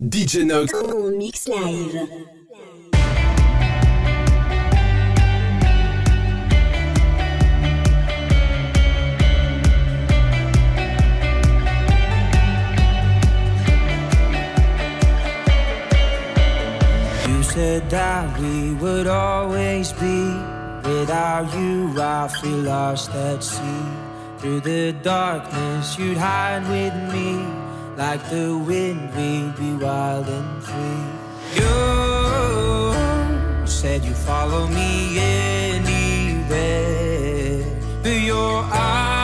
DJ Nox. Mix live. You said that we would always be. Without you, I feel lost at sea. Through the darkness, you'd hide with me. Like the wind, we'd be wild and free. You said you follow me anywhere. Through your eyes,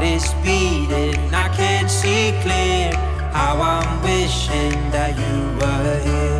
heart is beating, I can't see clear. How I'm wishing that you were here.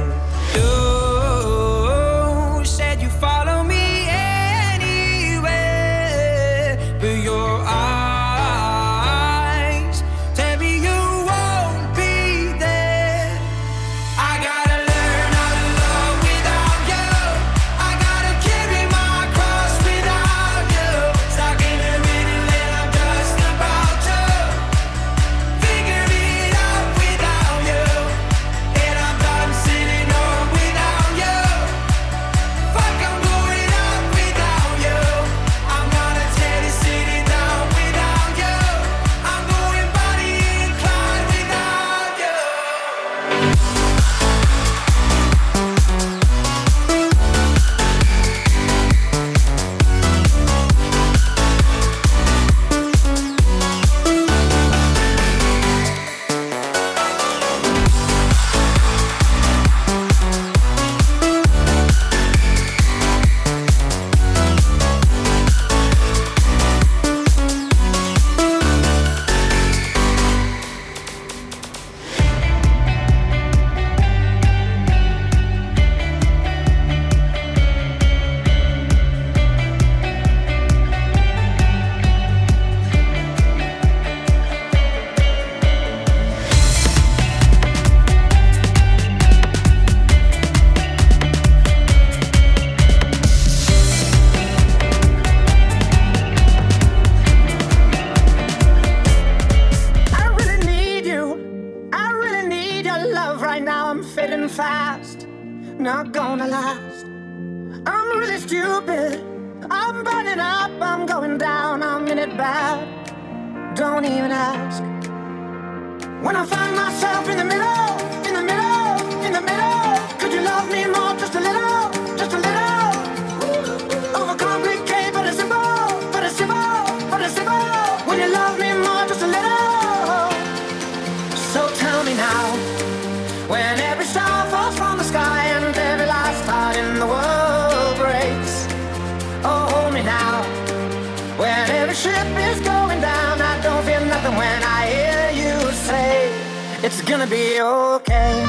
It's gonna be okay.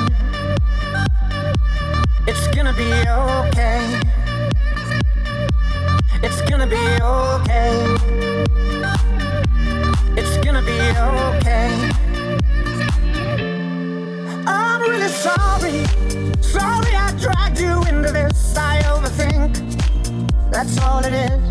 It's gonna be okay. It's gonna be okay. It's gonna be okay. I'm really sorry. Sorry I dragged you into this. I overthink. That's all it is.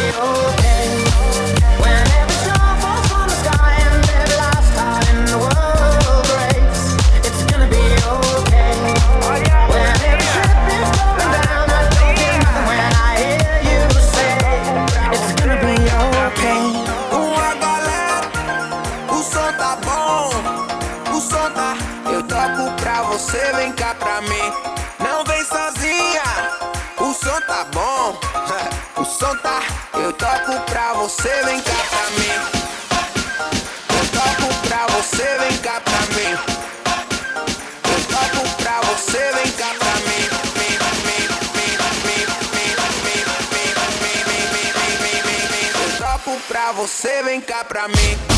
oh. Você, vem cá pra mim. Eu toco pra você, vem cá pra mim. Eu toco pra você, vem cá pra mim. Eu toco pra você, vem cá pra mim.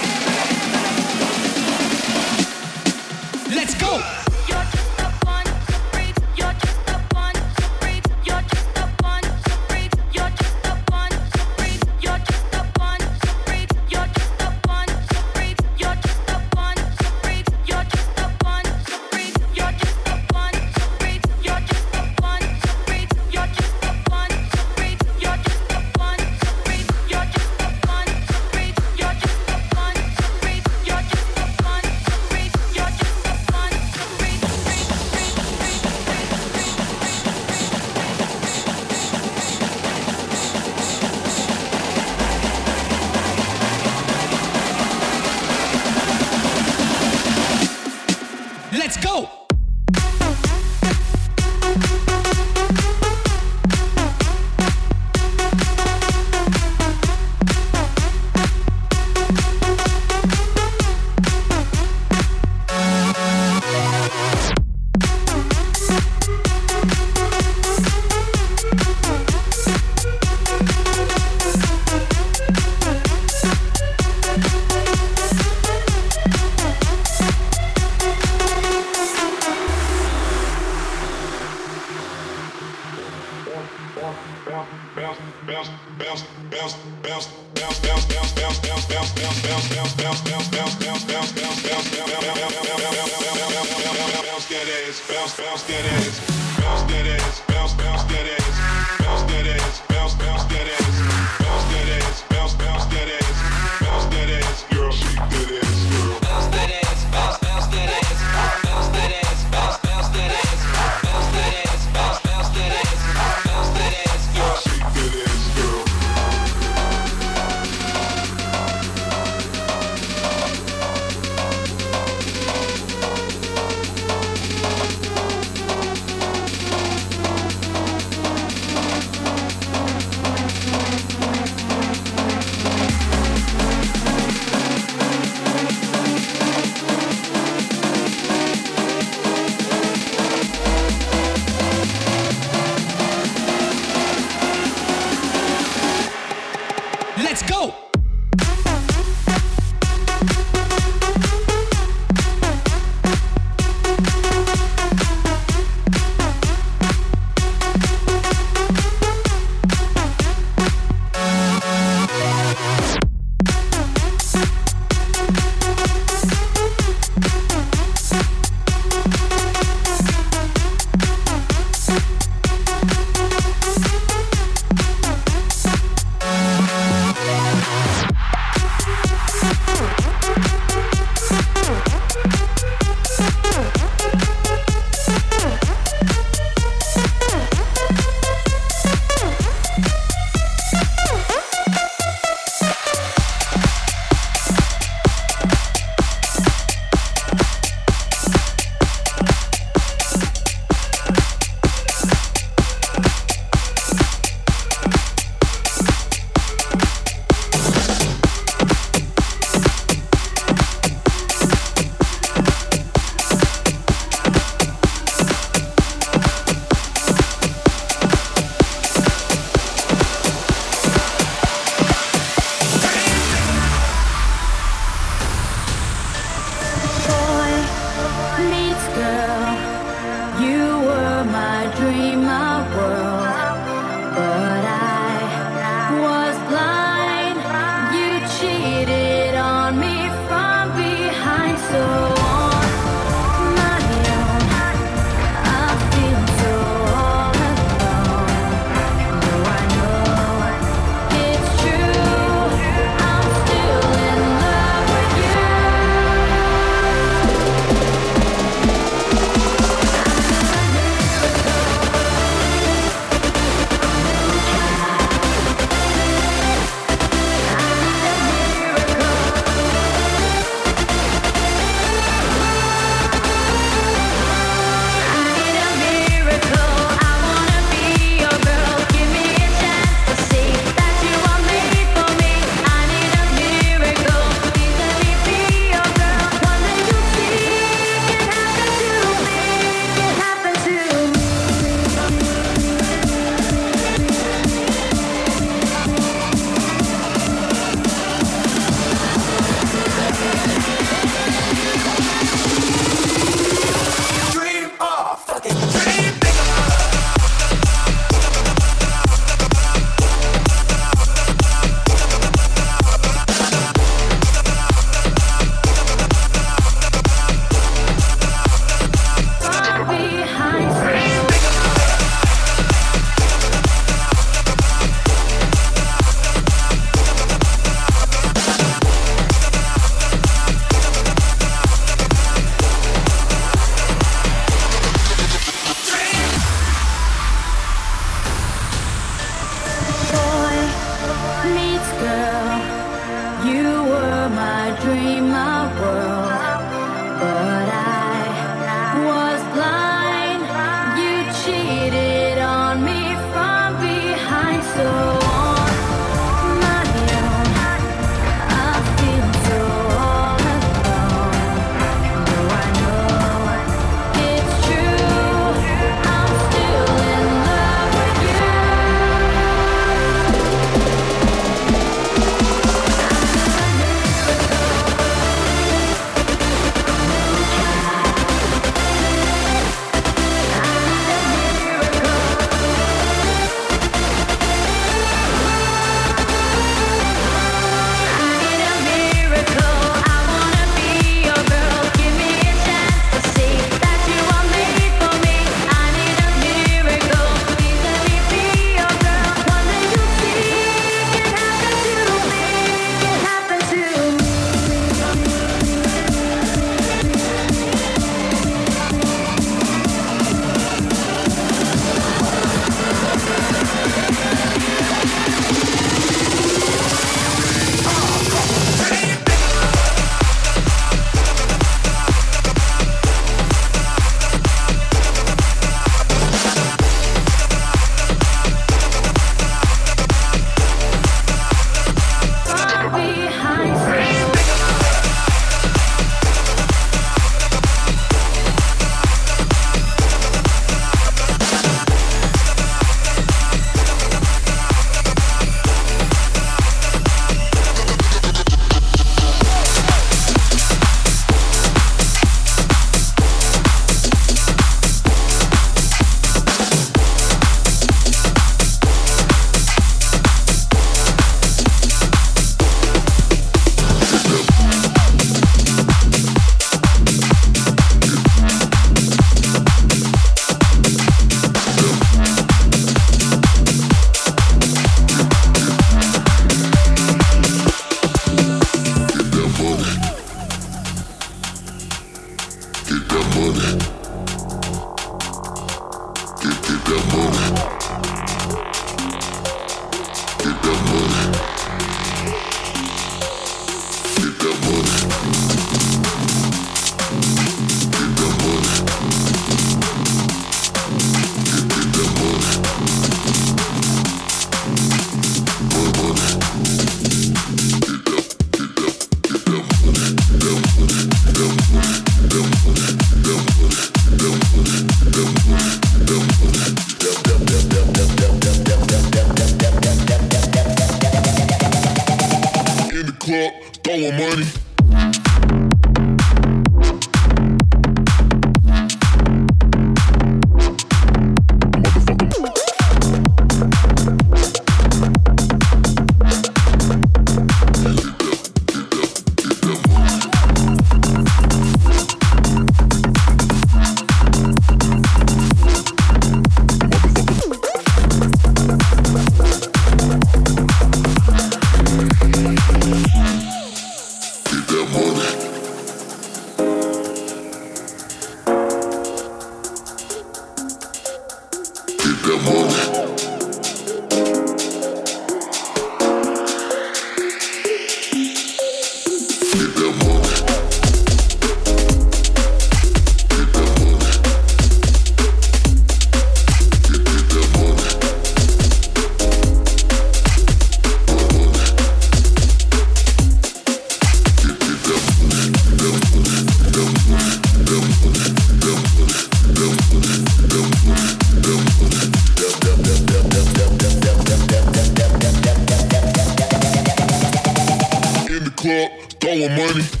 Let me tell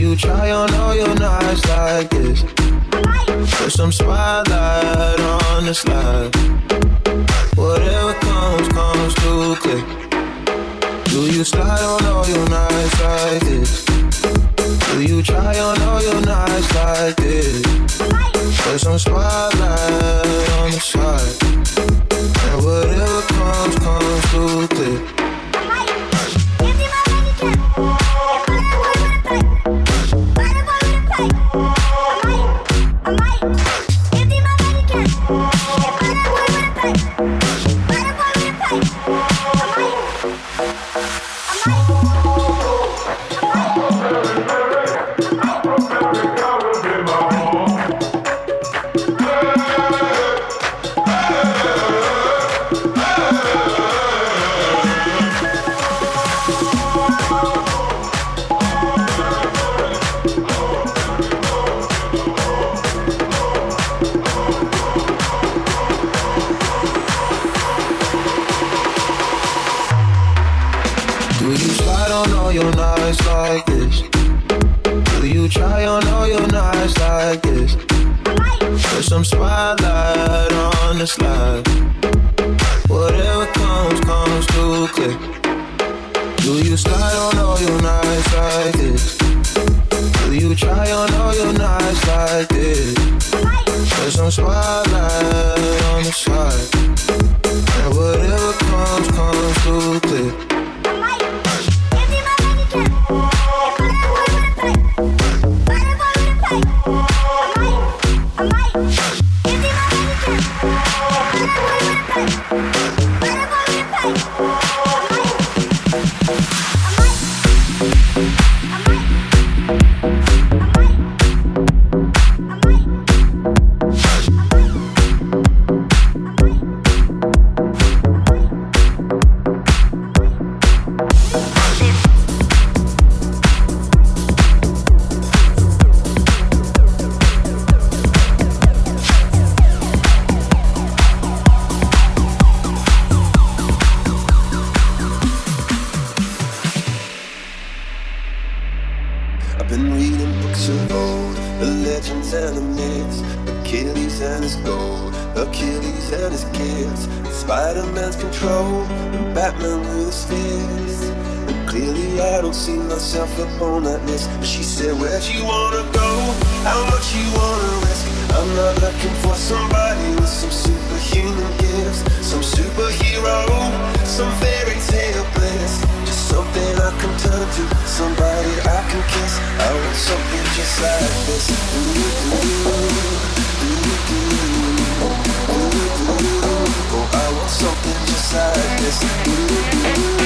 you try on all your knives like this. Put some spotlight on the slide. Whatever comes, comes too quick. Do you slide on all your knives like this? Do you try on all your knives like this? Put some spotlight on the slide. And whatever comes, comes too quick. slide. Whatever comes, comes too quick. Do you slide on all your nights like this? Do you try on all your nights like this? There's some spotlight on the side. And whatever comes, comes too quick. On that list. But she said, Where'd you wanna go? How much you wanna risk? I'm not looking for somebody with some superhuman gifts, some superhero, some fairy tale bliss. Just something I can turn to, somebody I can kiss. I want something just like this. Oh, I want something just like this.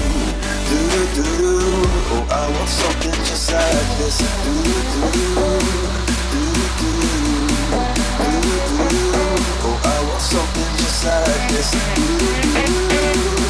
do do do. Oh, I want something just like this. Do do do do do do do. Oh, I want something just like this. Do do do. Oh,